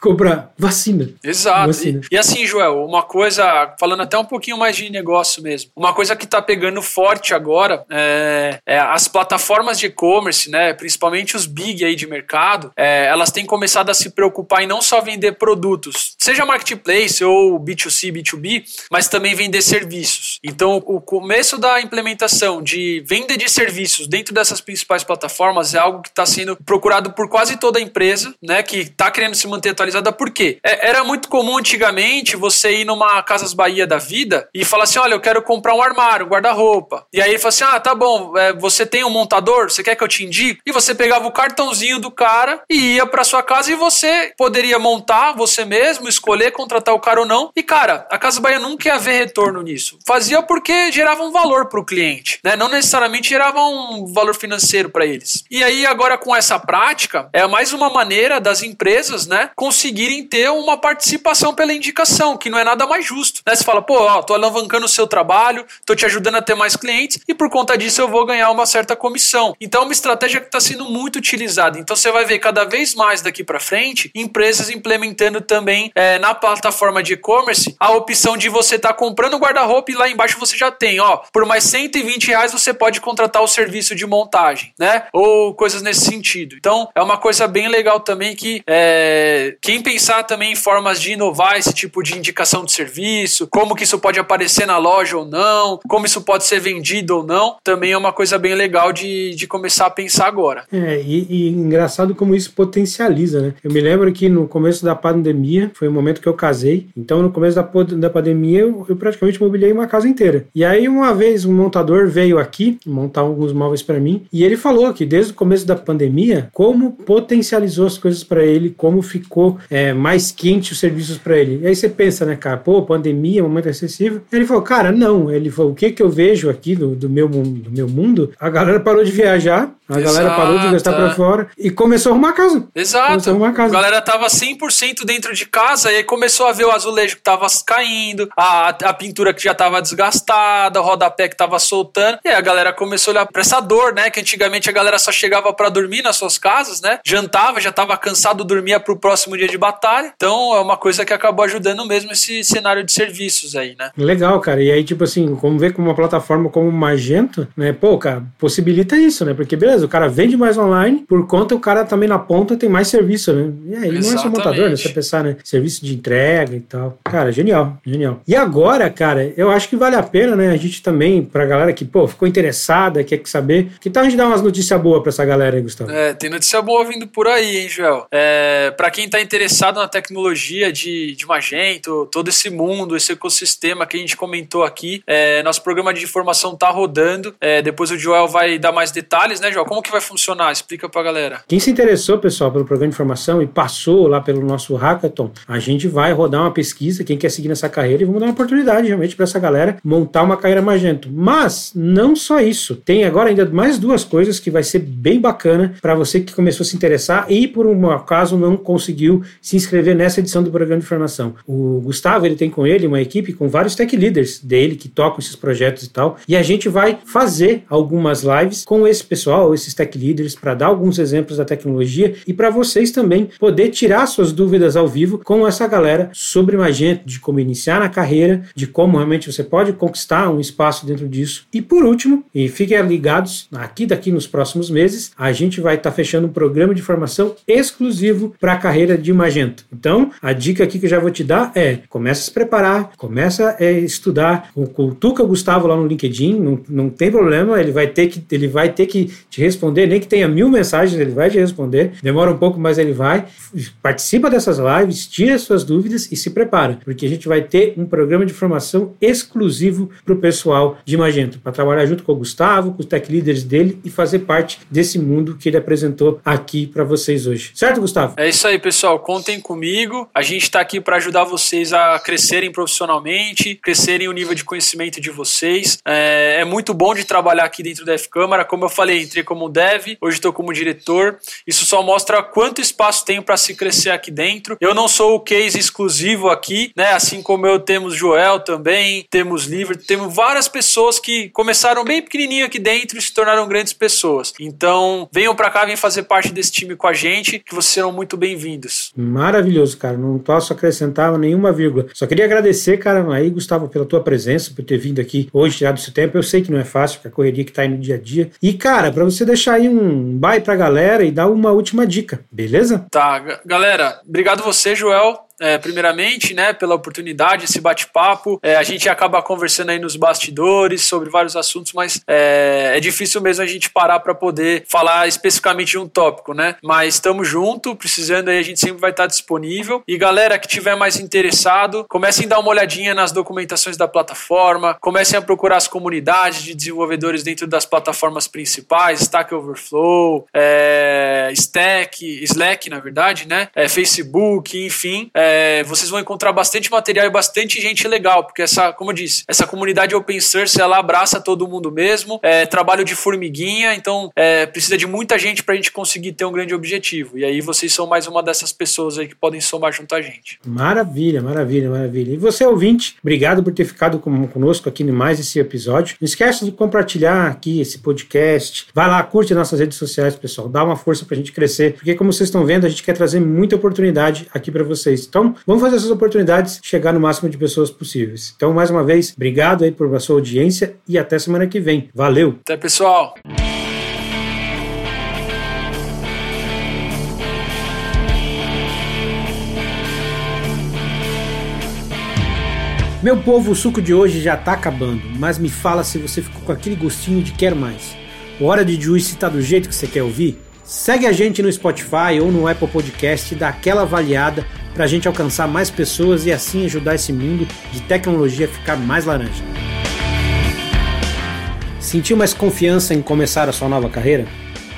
vacina. Exato. Vacina. E, e, assim, Joel, uma coisa, falando até um pouquinho mais de negócio mesmo, uma coisa que está pegando forte agora é, é as plataformas de e-commerce, né, principalmente os big aí de mercado, é, elas têm começado a se preocupar em não só vender produtos, seja marketplace ou B2C, B2B, mas também vender serviços. Então, o começo da implementação de venda de serviços dentro dessas principais plataformas é algo que está sendo procurado por quase toda a empresa, né, que está querendo se manter atualizada. Por por quê? É, era muito comum antigamente você ir numa Casas Bahia da vida e falar assim: olha, eu quero comprar um armário, um guarda-roupa. E aí ele fala assim: ah, tá bom, é, você tem um montador, você quer que eu te indique? E você pegava o cartãozinho do cara e ia para sua casa e você poderia montar você mesmo, escolher contratar o cara ou não. E cara, a Casa Bahia nunca ia ver retorno nisso. Fazia porque gerava um valor para o cliente, né? Não necessariamente gerava um valor financeiro para eles. E aí agora com essa prática é mais uma maneira das empresas, né, conseguirem ter uma participação pela indicação, que não é nada mais justo. Né? Você fala, pô, ó, tô alavancando o seu trabalho, tô te ajudando a ter mais clientes e por conta disso eu vou ganhar uma certa comissão. Então é uma estratégia que está sendo muito utilizada. Então você vai ver cada vez mais daqui para frente empresas implementando também é, na plataforma de e-commerce a opção de você estar tá comprando guarda-roupa e lá embaixo você já tem, ó, por mais 120 reais você pode contratar o serviço de montagem, né? Ou coisas nesse sentido. Então é uma coisa bem legal também que é, quem pensar também em formas de inovar esse tipo de indicação de serviço, como que isso pode aparecer na loja ou não, como isso pode ser vendido ou não, também é uma coisa bem legal de, de começar a pensar agora. É, e, e engraçado como isso potencializa, né? Eu me lembro que no começo da pandemia, foi o momento que eu casei, então no começo da, da pandemia eu, eu praticamente mobiliei uma casa inteira. E aí uma vez um montador veio aqui montar alguns móveis para mim e ele falou que desde o começo da pandemia, como potencializou as coisas para ele, como ficou é, mais quente os serviços para ele. E aí você pensa, né, cara, pô, pandemia, momento excessivo. Ele falou, cara, não. Ele falou, o que que eu vejo aqui do, do, meu, do meu mundo? A galera parou de viajar, a Exato. galera parou de gastar para fora e começou a arrumar casa. Exato. A, arrumar casa. a galera tava 100% dentro de casa e aí começou a ver o azulejo que tava caindo, a, a pintura que já tava desgastada, o rodapé que tava soltando. E aí a galera começou a olhar pra essa dor, né? Que antigamente a galera só chegava para dormir nas suas casas, né? Jantava, já tava cansado, dormia pro próximo dia de batalha. Então é uma coisa que acabou ajudando mesmo esse cenário de serviços aí, né? Legal, cara. E aí, tipo assim, como ver com uma plataforma como o Magento, né? Pô, cara, possibilita isso, né? Porque beleza, o cara vende mais online, por conta o cara também na ponta tem mais serviço, né? E aí Exatamente. não é só montador, né? Você pensar, né? Serviço de entrega e tal. Cara, genial, genial. E agora, cara, eu acho que vale a pena, né? A gente também, pra galera que, pô, ficou interessada, quer saber, que tal a gente dar umas notícias boas pra essa galera aí, Gustavo? É, tem notícia boa vindo por aí, hein, Joel? É, pra quem tá interessado na tecnologia de, de Magento, todo esse mundo, esse ecossistema que a gente comentou aqui, é, nosso programa de informação tá rodando. É, depois o Joel vai dar mais detalhes, né, Joel? Como que vai funcionar? Explica pra galera. Quem se interessou, pessoal, pelo programa de informação e passou lá pelo nosso hackathon, a gente vai rodar uma pesquisa, quem quer seguir nessa carreira, e vamos dar uma oportunidade realmente para essa galera montar uma carreira Magento. Mas não só isso, tem agora ainda mais duas coisas que vai ser bem bacana para você que começou a se interessar e por um acaso não conseguiu se inscrever nessa edição do programa de formação. O Gustavo, ele tem com ele uma equipe com vários tech leaders dele que tocam esses projetos e tal, e a gente vai fazer algumas lives com esse pessoal, esses tech leaders, para dar alguns exemplos da tecnologia e para vocês também poder tirar suas dúvidas ao vivo com essa galera sobre Magento, de como iniciar na carreira, de como realmente você pode conquistar um espaço dentro disso. E por último, e fiquem ligados, aqui daqui nos próximos meses, a gente vai estar tá fechando um programa de formação exclusivo para a carreira de Magento. Então, a dica aqui que eu já vou te dar é: começa a se preparar, começa a estudar, o Gustavo lá no LinkedIn, não, não tem problema, ele vai ter que ele vai ter que te responder, nem que tenha mil mensagens, ele vai te responder. Demora um pouco, mas ele vai. Participa dessas lives, tira suas dúvidas e se prepara, porque a gente vai ter um programa de formação exclusivo para o pessoal de Magento, para trabalhar junto com o Gustavo, com os tech leaders dele e fazer parte desse mundo que ele apresentou aqui para vocês hoje. Certo, Gustavo? É isso aí, pessoal. Contem comigo. A gente está aqui para ajudar vocês a crescerem profissionalmente, crescerem o nível de conhecimento de vocês. É, é muito bom de trabalhar aqui dentro da F-Câmara. Como eu falei, entrei como dev, hoje estou como diretor. Isso só mostra quanto espaço tem para se crescer aqui dentro. Eu não sou o case exclusivo aqui, né? Assim como eu temos Joel também, temos Livre, temos várias pessoas que começaram bem pequenininho aqui dentro e se tornaram grandes pessoas. Então, venham para cá, venham fazer parte desse time com a gente, que vocês serão muito bem-vindos. Maravilhoso, cara. Não posso acrescentar nenhuma vírgula. Só queria agradecer, cara, aí, Gustavo, pela tua presença, por ter vindo aqui hoje, tirado esse tempo. Eu sei que não é fácil, a correria que tá aí no dia a dia. E, cara, para você deixar aí um bye pra galera e dar uma última dica, beleza? Tá, galera, obrigado você, Joel é, primeiramente, né, pela oportunidade, esse bate-papo. É, a gente acaba conversando aí nos bastidores sobre vários assuntos, mas é, é difícil mesmo a gente parar para poder falar especificamente de um tópico, né? Mas estamos junto, precisando aí, a gente sempre vai estar disponível. E galera que tiver mais interessado, comecem a dar uma olhadinha nas documentações da plataforma, comecem a procurar as comunidades de desenvolvedores dentro das plataformas principais, Stack Overflow, é, Stack, Slack, na verdade, né? É, Facebook, enfim. É, vocês vão encontrar bastante material e bastante gente legal, porque essa, como eu disse, essa comunidade open source ela abraça todo mundo mesmo, é trabalho de formiguinha, então é, precisa de muita gente para a gente conseguir ter um grande objetivo. E aí vocês são mais uma dessas pessoas aí que podem somar junto a gente. Maravilha, maravilha, maravilha. E você, ouvinte, obrigado por ter ficado conosco aqui em mais esse episódio. Não esquece de compartilhar aqui esse podcast. Vai lá, curte nossas redes sociais, pessoal. Dá uma força para a gente crescer, porque como vocês estão vendo, a gente quer trazer muita oportunidade aqui para vocês. Então, vamos fazer essas oportunidades chegar no máximo de pessoas possíveis. Então, mais uma vez, obrigado aí por sua audiência e até semana que vem. Valeu! Até, pessoal! Meu povo, o suco de hoje já tá acabando, mas me fala se você ficou com aquele gostinho de quer mais. O Hora de Juice tá do jeito que você quer ouvir? Segue a gente no Spotify ou no Apple Podcast e dá aquela avaliada para a gente alcançar mais pessoas e assim ajudar esse mundo de tecnologia a ficar mais laranja. Sentiu mais confiança em começar a sua nova carreira?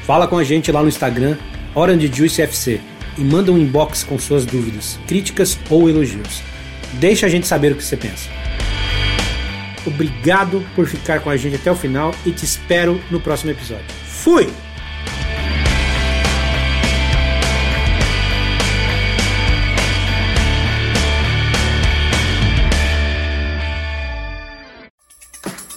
Fala com a gente lá no Instagram, Orange Juice FC, e manda um inbox com suas dúvidas, críticas ou elogios. Deixa a gente saber o que você pensa. Obrigado por ficar com a gente até o final e te espero no próximo episódio. Fui!